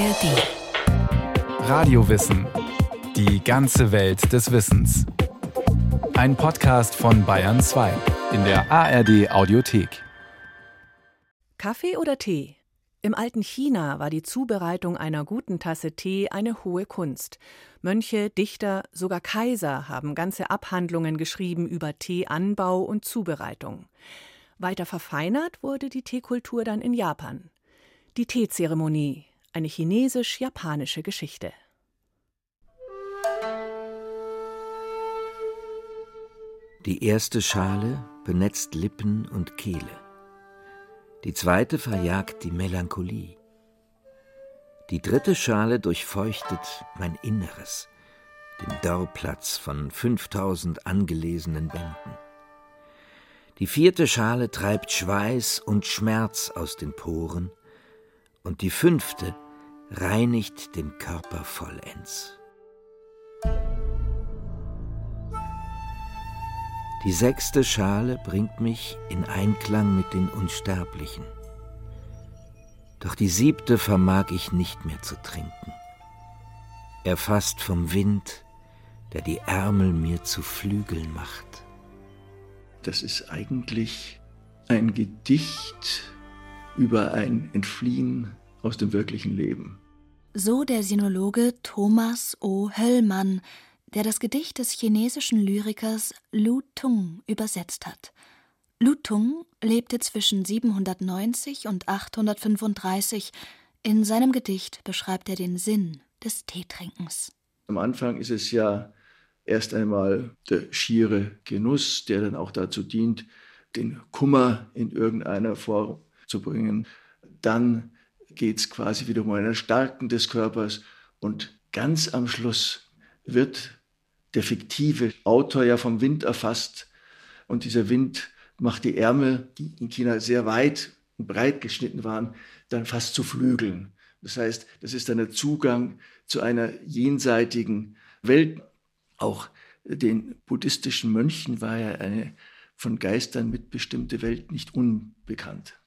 ARD. Radiowissen. Die ganze Welt des Wissens. Ein Podcast von Bayern 2 in der ARD Audiothek. Kaffee oder Tee? Im alten China war die Zubereitung einer guten Tasse Tee eine hohe Kunst. Mönche, Dichter, sogar Kaiser haben ganze Abhandlungen geschrieben über Teeanbau und Zubereitung. Weiter verfeinert wurde die Teekultur dann in Japan. Die Teezeremonie, eine chinesisch-japanische Geschichte. Die erste Schale benetzt Lippen und Kehle. Die zweite verjagt die Melancholie. Die dritte Schale durchfeuchtet mein Inneres, den Dörrplatz von 5000 angelesenen Bänden. Die vierte Schale treibt Schweiß und Schmerz aus den Poren, und die fünfte reinigt den Körper vollends. Die sechste Schale bringt mich in Einklang mit den Unsterblichen. Doch die siebte vermag ich nicht mehr zu trinken. Erfasst vom Wind, der die Ärmel mir zu Flügeln macht. Das ist eigentlich ein Gedicht über ein Entfliehen aus dem wirklichen Leben. So der Sinologe Thomas O. Höllmann, der das Gedicht des chinesischen Lyrikers Lu Tung übersetzt hat. Lu Tung lebte zwischen 790 und 835. In seinem Gedicht beschreibt er den Sinn des Teetrinkens. Am Anfang ist es ja erst einmal der schiere Genuss, der dann auch dazu dient, den Kummer in irgendeiner Form zu bringen. Dann geht es quasi wieder um ein Erstarken des Körpers und ganz am Schluss wird der fiktive Autor ja vom Wind erfasst und dieser Wind macht die Ärmel, die in China sehr weit und breit geschnitten waren, dann fast zu Flügeln. Das heißt, das ist dann der Zugang zu einer jenseitigen Welt. Auch den buddhistischen Mönchen war ja eine von Geistern mitbestimmte Welt nicht unbekannt.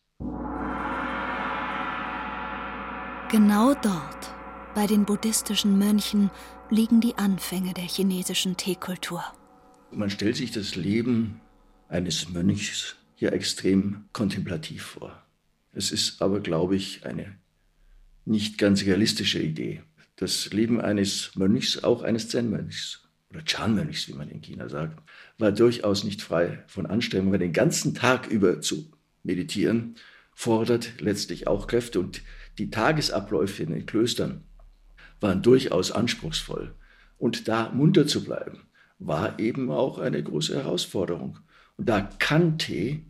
Genau dort, bei den buddhistischen Mönchen, liegen die Anfänge der chinesischen Teekultur. Man stellt sich das Leben eines Mönchs hier extrem kontemplativ vor. Es ist aber, glaube ich, eine nicht ganz realistische Idee. Das Leben eines Mönchs, auch eines Zen-Mönchs oder Chan-Mönchs, wie man in China sagt, war durchaus nicht frei von Anstrengung, weil den ganzen Tag über zu meditieren fordert letztlich auch Kräfte und die Tagesabläufe in den Klöstern waren durchaus anspruchsvoll. Und da munter zu bleiben, war eben auch eine große Herausforderung. Und da kann Tee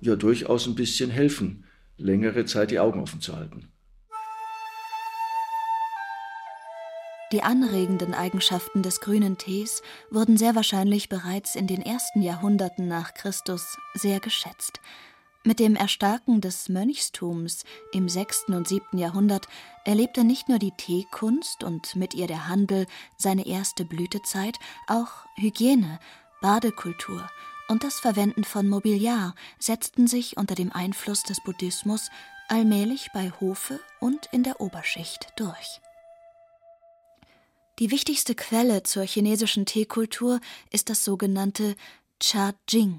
ja durchaus ein bisschen helfen, längere Zeit die Augen offen zu halten. Die anregenden Eigenschaften des grünen Tees wurden sehr wahrscheinlich bereits in den ersten Jahrhunderten nach Christus sehr geschätzt. Mit dem Erstarken des Mönchstums im 6. und 7. Jahrhundert erlebte nicht nur die Teekunst und mit ihr der Handel seine erste Blütezeit, auch Hygiene, Badekultur und das Verwenden von Mobiliar setzten sich unter dem Einfluss des Buddhismus allmählich bei Hofe und in der Oberschicht durch. Die wichtigste Quelle zur chinesischen Teekultur ist das sogenannte Cha Jing,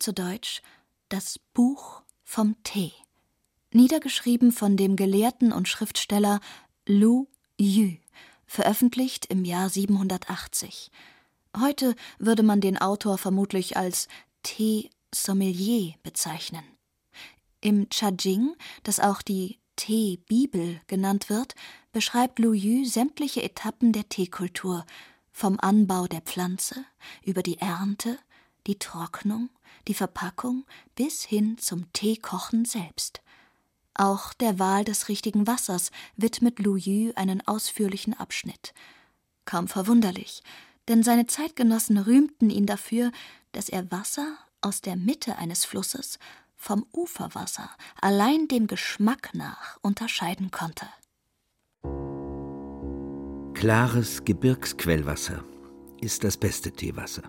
zu Deutsch das Buch vom Tee, niedergeschrieben von dem Gelehrten und Schriftsteller Lu Yu, veröffentlicht im Jahr 780. Heute würde man den Autor vermutlich als Tee-Sommelier bezeichnen. Im Chajing, das auch die Tee-Bibel genannt wird, beschreibt Lu Yu sämtliche Etappen der Teekultur, vom Anbau der Pflanze über die Ernte, die Trocknung, die Verpackung bis hin zum Teekochen selbst. Auch der Wahl des richtigen Wassers widmet Yu einen ausführlichen Abschnitt. Kaum verwunderlich, denn seine Zeitgenossen rühmten ihn dafür, dass er Wasser aus der Mitte eines Flusses vom Uferwasser allein dem Geschmack nach unterscheiden konnte. Klares Gebirgsquellwasser ist das beste Teewasser.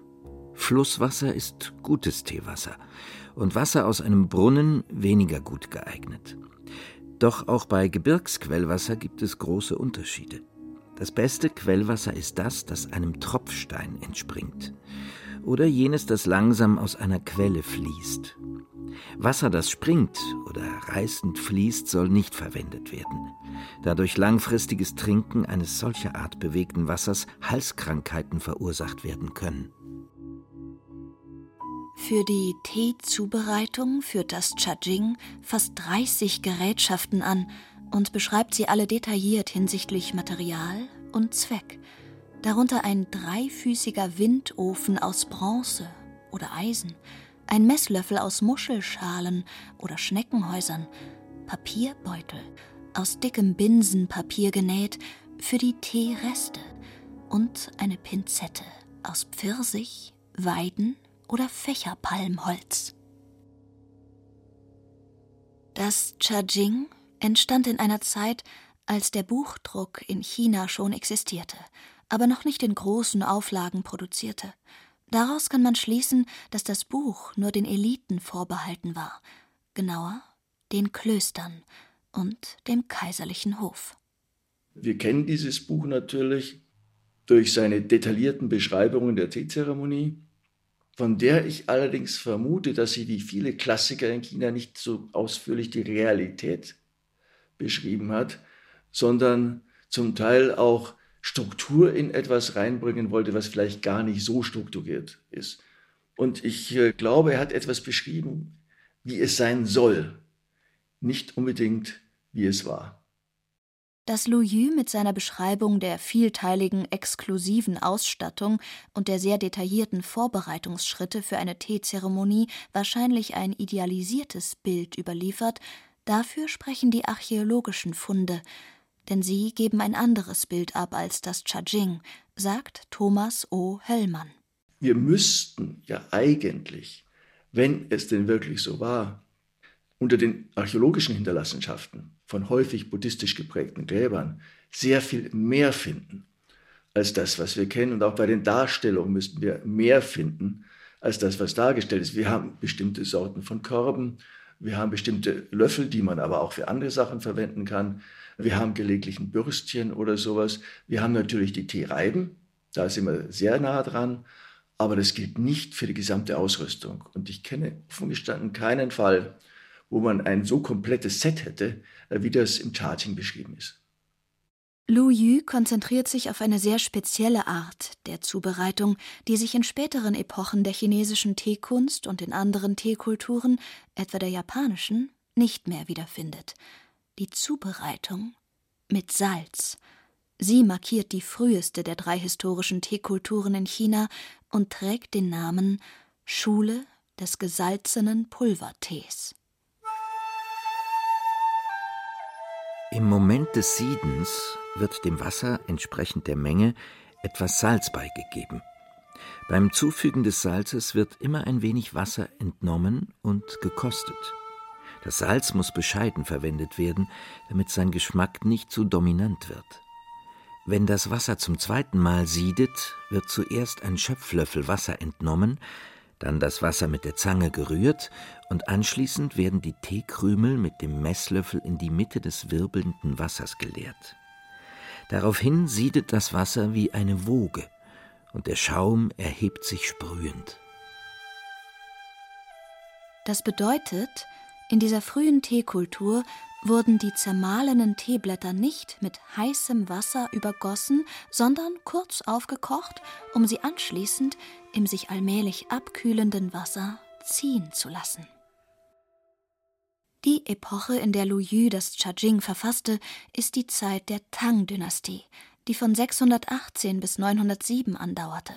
Flusswasser ist gutes Teewasser und Wasser aus einem Brunnen weniger gut geeignet. Doch auch bei Gebirgsquellwasser gibt es große Unterschiede. Das beste Quellwasser ist das, das einem Tropfstein entspringt. Oder jenes, das langsam aus einer Quelle fließt. Wasser, das springt oder reißend fließt, soll nicht verwendet werden, da durch langfristiges Trinken eines solcher Art bewegten Wassers Halskrankheiten verursacht werden können. Für die Teezubereitung führt das Chajing fast 30 Gerätschaften an und beschreibt sie alle detailliert hinsichtlich Material und Zweck. Darunter ein dreifüßiger Windofen aus Bronze oder Eisen, ein Messlöffel aus Muschelschalen oder Schneckenhäusern, Papierbeutel aus dickem Binsenpapier genäht für die Teereste und eine Pinzette aus Pfirsich, Weiden oder Fächerpalmholz. Das Chajing entstand in einer Zeit, als der Buchdruck in China schon existierte, aber noch nicht in großen Auflagen produzierte. Daraus kann man schließen, dass das Buch nur den Eliten vorbehalten war, genauer den Klöstern und dem kaiserlichen Hof. Wir kennen dieses Buch natürlich durch seine detaillierten Beschreibungen der Teezeremonie, von der ich allerdings vermute, dass sie wie viele Klassiker in China nicht so ausführlich die Realität beschrieben hat, sondern zum Teil auch Struktur in etwas reinbringen wollte, was vielleicht gar nicht so strukturiert ist. Und ich äh, glaube, er hat etwas beschrieben, wie es sein soll, nicht unbedingt, wie es war. Dass Lu Yu mit seiner Beschreibung der vielteiligen, exklusiven Ausstattung und der sehr detaillierten Vorbereitungsschritte für eine Teezeremonie wahrscheinlich ein idealisiertes Bild überliefert, dafür sprechen die archäologischen Funde, denn sie geben ein anderes Bild ab als das Chajing, sagt Thomas O. Höllmann. Wir müssten ja eigentlich, wenn es denn wirklich so war, unter den archäologischen Hinterlassenschaften von häufig buddhistisch geprägten Gräbern sehr viel mehr finden als das, was wir kennen. Und auch bei den Darstellungen müssten wir mehr finden als das, was dargestellt ist. Wir haben bestimmte Sorten von Körben, wir haben bestimmte Löffel, die man aber auch für andere Sachen verwenden kann. Wir haben gelegentlich ein Bürstchen oder sowas. Wir haben natürlich die Teereiben, da sind wir sehr nah dran. Aber das gilt nicht für die gesamte Ausrüstung. Und ich kenne offen gestanden keinen Fall, wo man ein so komplettes Set hätte, wie das im Charting beschrieben ist. Lu Yu konzentriert sich auf eine sehr spezielle Art der Zubereitung, die sich in späteren Epochen der chinesischen Teekunst und in anderen Teekulturen, etwa der japanischen, nicht mehr wiederfindet. Die Zubereitung mit Salz. Sie markiert die früheste der drei historischen Teekulturen in China und trägt den Namen Schule des gesalzenen Pulvertees. Im Moment des Siedens wird dem Wasser entsprechend der Menge etwas Salz beigegeben. Beim Zufügen des Salzes wird immer ein wenig Wasser entnommen und gekostet. Das Salz muss bescheiden verwendet werden, damit sein Geschmack nicht zu dominant wird. Wenn das Wasser zum zweiten Mal siedet, wird zuerst ein Schöpflöffel Wasser entnommen, dann das Wasser mit der Zange gerührt und anschließend werden die Teekrümel mit dem Messlöffel in die Mitte des wirbelnden Wassers geleert. Daraufhin siedet das Wasser wie eine Woge und der Schaum erhebt sich sprühend. Das bedeutet, in dieser frühen Teekultur wurden die zermahlenen Teeblätter nicht mit heißem Wasser übergossen, sondern kurz aufgekocht, um sie anschließend im sich allmählich abkühlenden Wasser ziehen zu lassen. Die Epoche, in der Lu Yu das Chajing verfasste, ist die Zeit der Tang-Dynastie, die von 618 bis 907 andauerte.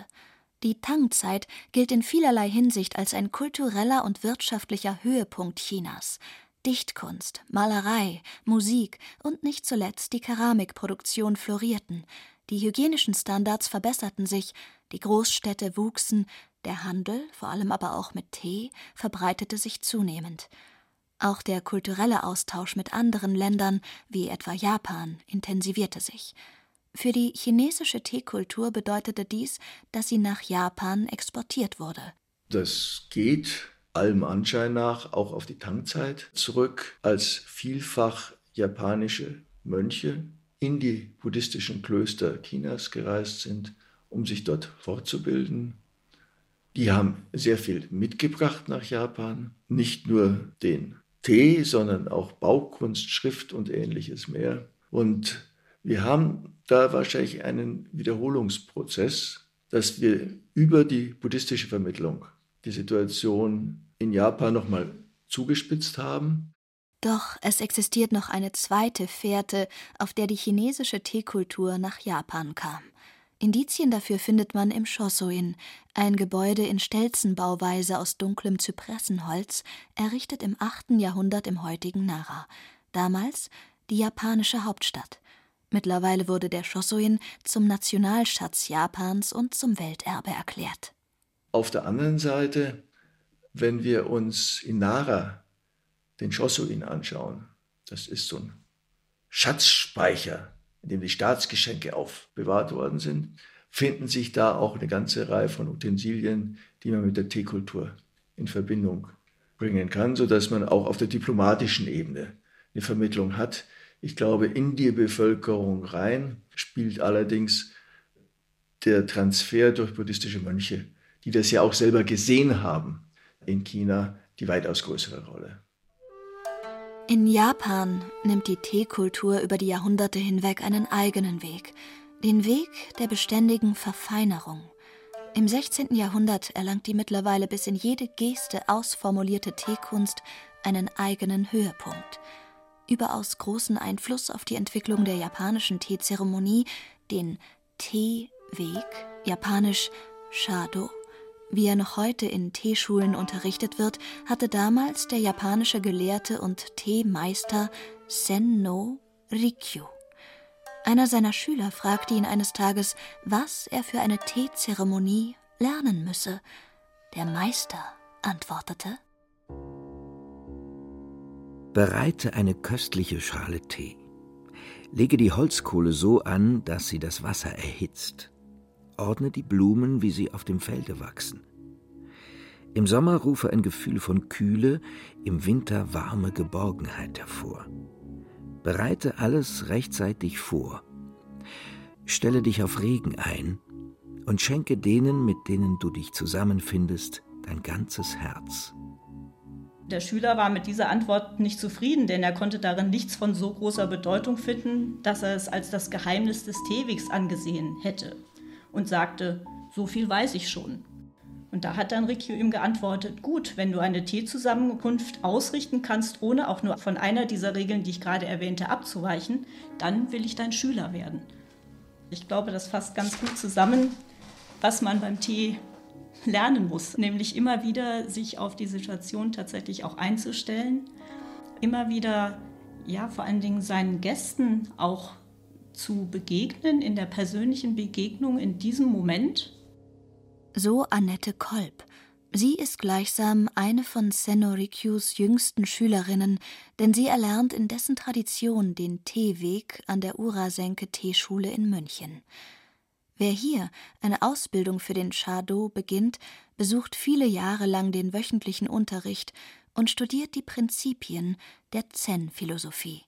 Die Tang-Zeit gilt in vielerlei Hinsicht als ein kultureller und wirtschaftlicher Höhepunkt Chinas. Dichtkunst, Malerei, Musik und nicht zuletzt die Keramikproduktion florierten. Die hygienischen Standards verbesserten sich, die Großstädte wuchsen, der Handel, vor allem aber auch mit Tee, verbreitete sich zunehmend. Auch der kulturelle Austausch mit anderen Ländern, wie etwa Japan, intensivierte sich. Für die chinesische Teekultur bedeutete dies, dass sie nach Japan exportiert wurde. Das geht allem Anschein nach auch auf die Tangzeit zurück, als vielfach japanische Mönche in die buddhistischen Klöster Chinas gereist sind, um sich dort fortzubilden. Die haben sehr viel mitgebracht nach Japan, nicht nur den Tee, sondern auch Baukunst, Schrift und ähnliches mehr. Und wir haben da wahrscheinlich einen Wiederholungsprozess, dass wir über die buddhistische Vermittlung die Situation in Japan nochmal zugespitzt haben. Doch es existiert noch eine zweite Fährte, auf der die chinesische Teekultur nach Japan kam. Indizien dafür findet man im Shosoin, ein Gebäude in Stelzenbauweise aus dunklem Zypressenholz, errichtet im 8. Jahrhundert im heutigen Nara. Damals die japanische Hauptstadt. Mittlerweile wurde der Shosoin zum Nationalschatz Japans und zum Welterbe erklärt. Auf der anderen Seite, wenn wir uns in Nara den Shosoin anschauen, das ist so ein Schatzspeicher in dem die Staatsgeschenke aufbewahrt worden sind, finden sich da auch eine ganze Reihe von Utensilien, die man mit der Teekultur in Verbindung bringen kann, sodass man auch auf der diplomatischen Ebene eine Vermittlung hat. Ich glaube, in die Bevölkerung rein spielt allerdings der Transfer durch buddhistische Mönche, die das ja auch selber gesehen haben in China, die weitaus größere Rolle. In Japan nimmt die Teekultur über die Jahrhunderte hinweg einen eigenen Weg, den Weg der beständigen Verfeinerung. Im 16. Jahrhundert erlangt die mittlerweile bis in jede Geste ausformulierte Teekunst einen eigenen Höhepunkt. Überaus großen Einfluss auf die Entwicklung der japanischen Teezeremonie, den Teeweg, japanisch Shado, wie er noch heute in Teeschulen unterrichtet wird, hatte damals der japanische Gelehrte und Teemeister Senno Rikyu. Einer seiner Schüler fragte ihn eines Tages, was er für eine Teezeremonie lernen müsse. Der Meister antwortete Bereite eine köstliche Schale Tee. Lege die Holzkohle so an, dass sie das Wasser erhitzt ordne die Blumen, wie sie auf dem Felde wachsen. Im Sommer rufe ein Gefühl von Kühle, im Winter warme Geborgenheit hervor. Bereite alles rechtzeitig vor. Stelle dich auf Regen ein und schenke denen, mit denen du dich zusammenfindest, dein ganzes Herz. Der Schüler war mit dieser Antwort nicht zufrieden, denn er konnte darin nichts von so großer Bedeutung finden, dass er es als das Geheimnis des Teewegs angesehen hätte und sagte, so viel weiß ich schon. Und da hat dann Rikyu ihm geantwortet, gut, wenn du eine Teezusammenkunft ausrichten kannst, ohne auch nur von einer dieser Regeln, die ich gerade erwähnte, abzuweichen, dann will ich dein Schüler werden. Ich glaube, das fasst ganz gut zusammen, was man beim Tee lernen muss, nämlich immer wieder sich auf die Situation tatsächlich auch einzustellen, immer wieder, ja, vor allen Dingen seinen Gästen auch zu begegnen, in der persönlichen Begegnung in diesem Moment? So Annette Kolb. Sie ist gleichsam eine von Senorikyus jüngsten Schülerinnen, denn sie erlernt in dessen Tradition den Teeweg an der Urasenke Teeschule in München. Wer hier eine Ausbildung für den Chado beginnt, besucht viele Jahre lang den wöchentlichen Unterricht und studiert die Prinzipien der Zen-Philosophie.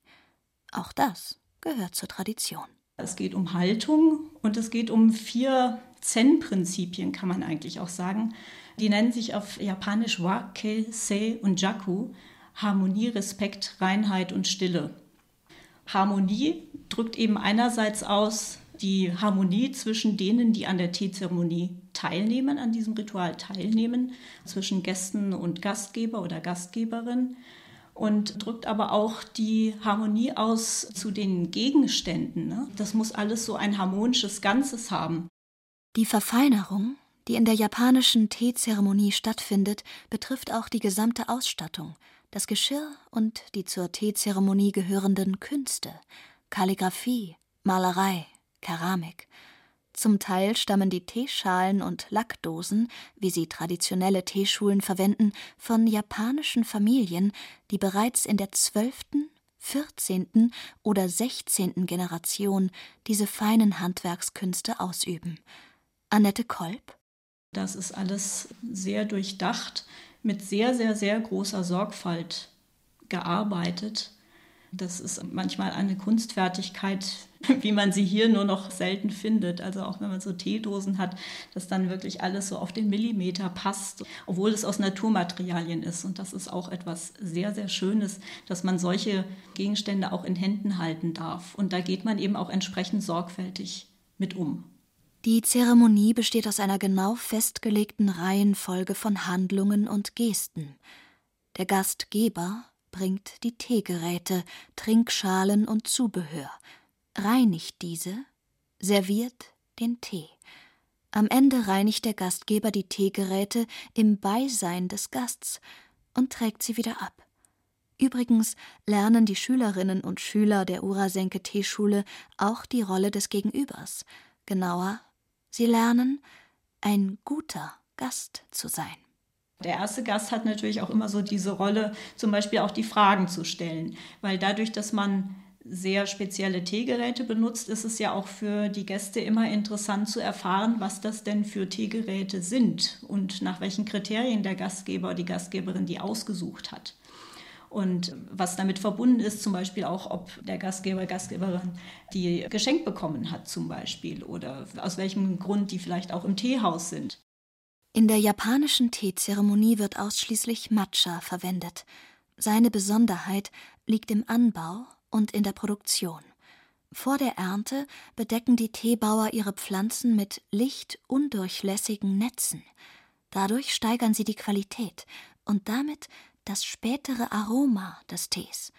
Auch das gehört zur Tradition. Es geht um Haltung und es geht um vier Zen-Prinzipien, kann man eigentlich auch sagen. Die nennen sich auf Japanisch Wa, Ke, Se und Jaku. Harmonie, Respekt, Reinheit und Stille. Harmonie drückt eben einerseits aus die Harmonie zwischen denen, die an der Teezeremonie teilnehmen, an diesem Ritual teilnehmen, zwischen Gästen und Gastgeber oder Gastgeberin und drückt aber auch die Harmonie aus zu den Gegenständen. Ne? Das muss alles so ein harmonisches Ganzes haben. Die Verfeinerung, die in der japanischen Teezeremonie stattfindet, betrifft auch die gesamte Ausstattung, das Geschirr und die zur Teezeremonie gehörenden Künste, Kalligraphie, Malerei, Keramik. Zum Teil stammen die Teeschalen und Lackdosen, wie sie traditionelle Teeschulen verwenden, von japanischen Familien, die bereits in der zwölften, vierzehnten oder sechzehnten Generation diese feinen Handwerkskünste ausüben. Annette Kolb Das ist alles sehr durchdacht, mit sehr, sehr, sehr großer Sorgfalt gearbeitet. Das ist manchmal eine Kunstfertigkeit, wie man sie hier nur noch selten findet. Also auch wenn man so Teedosen hat, dass dann wirklich alles so auf den Millimeter passt, obwohl es aus Naturmaterialien ist. Und das ist auch etwas sehr, sehr Schönes, dass man solche Gegenstände auch in Händen halten darf. Und da geht man eben auch entsprechend sorgfältig mit um. Die Zeremonie besteht aus einer genau festgelegten Reihenfolge von Handlungen und Gesten. Der Gastgeber bringt die Teegeräte, Trinkschalen und Zubehör, reinigt diese, serviert den Tee. Am Ende reinigt der Gastgeber die Teegeräte im Beisein des Gasts und trägt sie wieder ab. Übrigens lernen die Schülerinnen und Schüler der Urasenke Teeschule auch die Rolle des Gegenübers. Genauer, sie lernen, ein guter Gast zu sein. Der erste Gast hat natürlich auch immer so diese Rolle, zum Beispiel auch die Fragen zu stellen, weil dadurch, dass man sehr spezielle Teegeräte benutzt, ist es ja auch für die Gäste immer interessant zu erfahren, was das denn für Teegeräte sind und nach welchen Kriterien der Gastgeber, die Gastgeberin die ausgesucht hat. Und was damit verbunden ist, zum Beispiel auch, ob der Gastgeber, Gastgeberin die geschenkt bekommen hat, zum Beispiel, oder aus welchem Grund die vielleicht auch im Teehaus sind. In der japanischen Teezeremonie wird ausschließlich Matcha verwendet. Seine Besonderheit liegt im Anbau und in der Produktion. Vor der Ernte bedecken die Teebauer ihre Pflanzen mit lichtundurchlässigen Netzen. Dadurch steigern sie die Qualität und damit das spätere Aroma des Tees.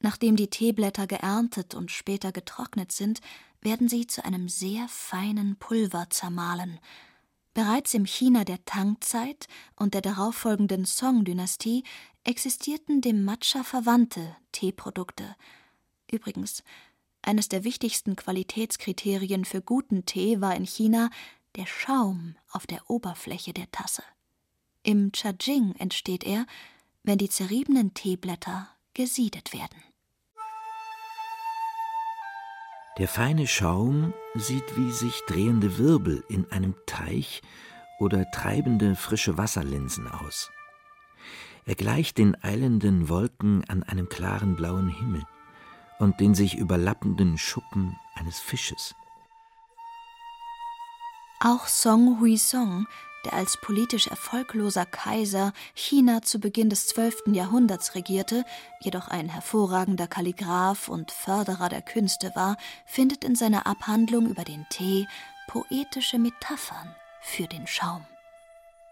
Nachdem die Teeblätter geerntet und später getrocknet sind, werden sie zu einem sehr feinen Pulver zermahlen. Bereits im China der Tang-Zeit und der darauffolgenden Song-Dynastie existierten dem Matcha verwandte Teeprodukte. Übrigens, eines der wichtigsten Qualitätskriterien für guten Tee war in China der Schaum auf der Oberfläche der Tasse. Im Chajing entsteht er, wenn die zerriebenen Teeblätter gesiedet werden. Der feine Schaum sieht wie sich drehende Wirbel in einem Teich oder treibende frische Wasserlinsen aus. Er gleicht den eilenden Wolken an einem klaren blauen Himmel und den sich überlappenden Schuppen eines Fisches. Auch Song Hui Song der als politisch erfolgloser Kaiser China zu Beginn des 12. Jahrhunderts regierte, jedoch ein hervorragender Kalligraph und Förderer der Künste war, findet in seiner Abhandlung über den Tee poetische Metaphern für den Schaum.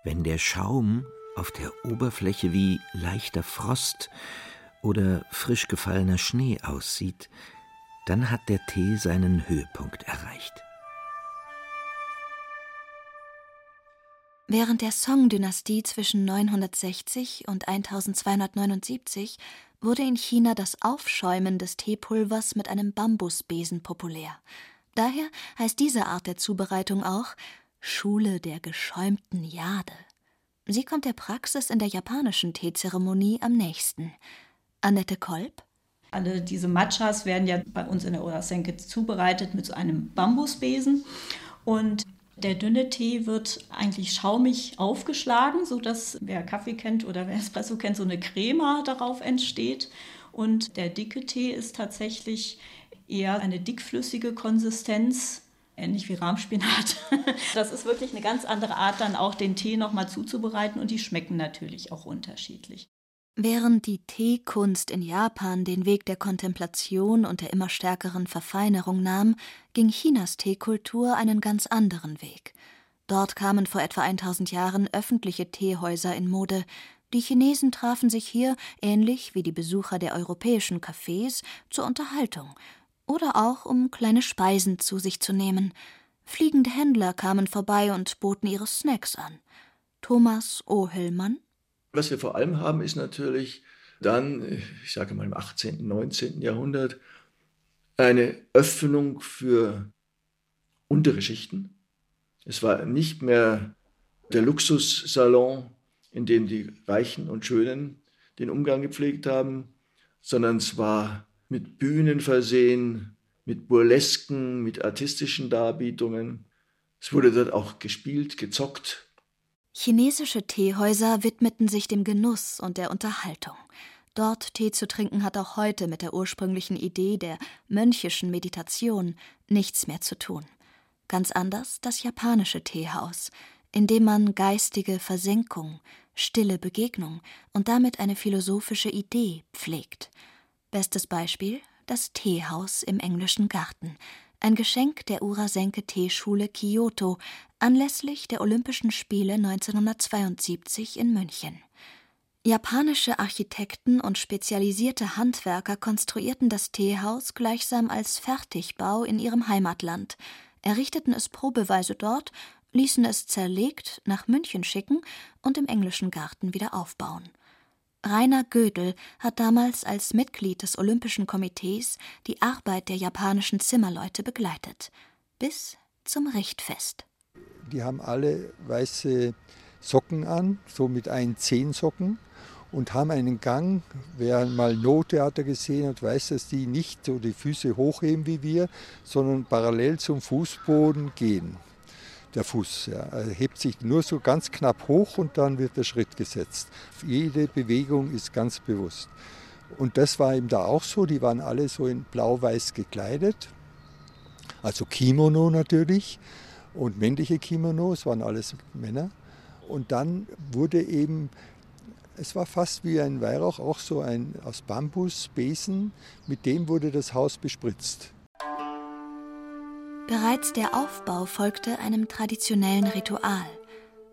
Wenn der Schaum auf der Oberfläche wie leichter Frost oder frisch gefallener Schnee aussieht, dann hat der Tee seinen Höhepunkt erreicht. Während der Song-Dynastie zwischen 960 und 1279 wurde in China das Aufschäumen des Teepulvers mit einem Bambusbesen populär. Daher heißt diese Art der Zubereitung auch Schule der geschäumten Jade. Sie kommt der Praxis in der japanischen Teezeremonie am nächsten. Annette Kolb alle diese Matchas werden ja bei uns in der Urasenke zubereitet mit so einem Bambusbesen. Und der dünne Tee wird eigentlich schaumig aufgeschlagen, sodass wer Kaffee kennt oder wer Espresso kennt, so eine Crema darauf entsteht. Und der dicke Tee ist tatsächlich eher eine dickflüssige Konsistenz, ähnlich wie Rahmspinat. Das ist wirklich eine ganz andere Art, dann auch den Tee nochmal zuzubereiten und die schmecken natürlich auch unterschiedlich. Während die Teekunst in Japan den Weg der Kontemplation und der immer stärkeren Verfeinerung nahm, ging Chinas Teekultur einen ganz anderen Weg. Dort kamen vor etwa 1000 Jahren öffentliche Teehäuser in Mode. Die Chinesen trafen sich hier, ähnlich wie die Besucher der europäischen Cafés, zur Unterhaltung oder auch um kleine Speisen zu sich zu nehmen. Fliegende Händler kamen vorbei und boten ihre Snacks an. Thomas Ohellmann was wir vor allem haben, ist natürlich dann, ich sage mal im 18., 19. Jahrhundert, eine Öffnung für untere Schichten. Es war nicht mehr der Luxussalon, in dem die Reichen und Schönen den Umgang gepflegt haben, sondern es war mit Bühnen versehen, mit Burlesken, mit artistischen Darbietungen. Es wurde dort auch gespielt, gezockt, Chinesische Teehäuser widmeten sich dem Genuss und der Unterhaltung. dort Tee zu trinken hat auch heute mit der ursprünglichen Idee der mönchischen Meditation nichts mehr zu tun. Ganz anders das japanische Teehaus, in dem man geistige Versenkung, stille Begegnung und damit eine philosophische Idee pflegt. Bestes Beispiel das Teehaus im englischen Garten, ein Geschenk der Urasenke Teeschule Kyoto anlässlich der Olympischen Spiele 1972 in München. Japanische Architekten und spezialisierte Handwerker konstruierten das Teehaus gleichsam als Fertigbau in ihrem Heimatland, errichteten es probeweise dort, ließen es zerlegt nach München schicken und im englischen Garten wieder aufbauen. Rainer Gödel hat damals als Mitglied des Olympischen Komitees die Arbeit der japanischen Zimmerleute begleitet, bis zum Richtfest. Die haben alle weiße Socken an, so mit einen Zehensocken und haben einen Gang. Wer mal No-Theater gesehen hat, weiß, dass die nicht so die Füße hochheben wie wir, sondern parallel zum Fußboden gehen. Der Fuß ja. er hebt sich nur so ganz knapp hoch und dann wird der Schritt gesetzt. Jede Bewegung ist ganz bewusst. Und das war eben da auch so. Die waren alle so in blau-weiß gekleidet. Also Kimono natürlich und männliche Kimonos waren alles Männer. Und dann wurde eben es war fast wie ein Weihrauch, auch so ein aus Bambus, Besen, mit dem wurde das Haus bespritzt. Bereits der Aufbau folgte einem traditionellen Ritual.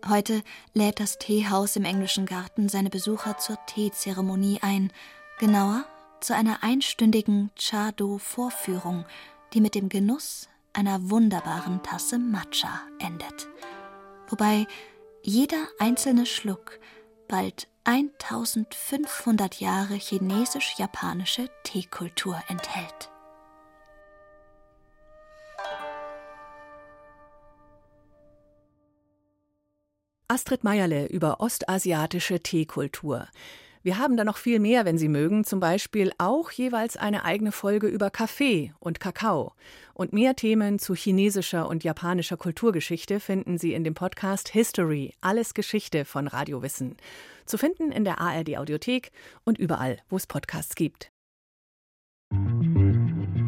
Heute lädt das Teehaus im englischen Garten seine Besucher zur Teezeremonie ein, genauer zu einer einstündigen Chado-Vorführung, die mit dem Genuss einer wunderbaren Tasse Matcha endet. Wobei jeder einzelne Schluck bald 1500 Jahre chinesisch-japanische Teekultur enthält. Astrid Meierle über ostasiatische Teekultur. Wir haben da noch viel mehr, wenn Sie mögen, zum Beispiel auch jeweils eine eigene Folge über Kaffee und Kakao. Und mehr Themen zu chinesischer und japanischer Kulturgeschichte finden Sie in dem Podcast History, alles Geschichte von Radiowissen. Zu finden in der ARD Audiothek und überall, wo es Podcasts gibt.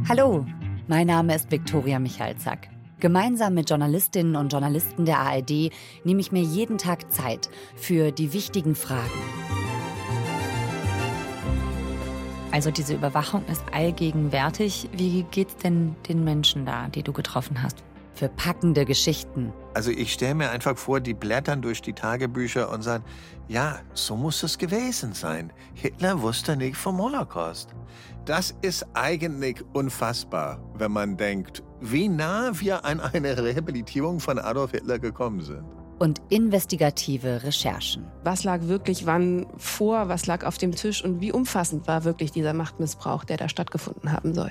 Hallo, mein Name ist Viktoria Michalzack. Gemeinsam mit Journalistinnen und Journalisten der ARD nehme ich mir jeden Tag Zeit für die wichtigen Fragen. Also diese Überwachung ist allgegenwärtig. Wie geht's denn den Menschen da, die du getroffen hast? Für packende Geschichten. Also ich stelle mir einfach vor, die blättern durch die Tagebücher und sagen, ja, so muss es gewesen sein. Hitler wusste nicht vom Holocaust. Das ist eigentlich unfassbar, wenn man denkt, wie nah wir an eine Rehabilitierung von Adolf Hitler gekommen sind und investigative Recherchen. Was lag wirklich wann vor, was lag auf dem Tisch und wie umfassend war wirklich dieser Machtmissbrauch, der da stattgefunden haben soll?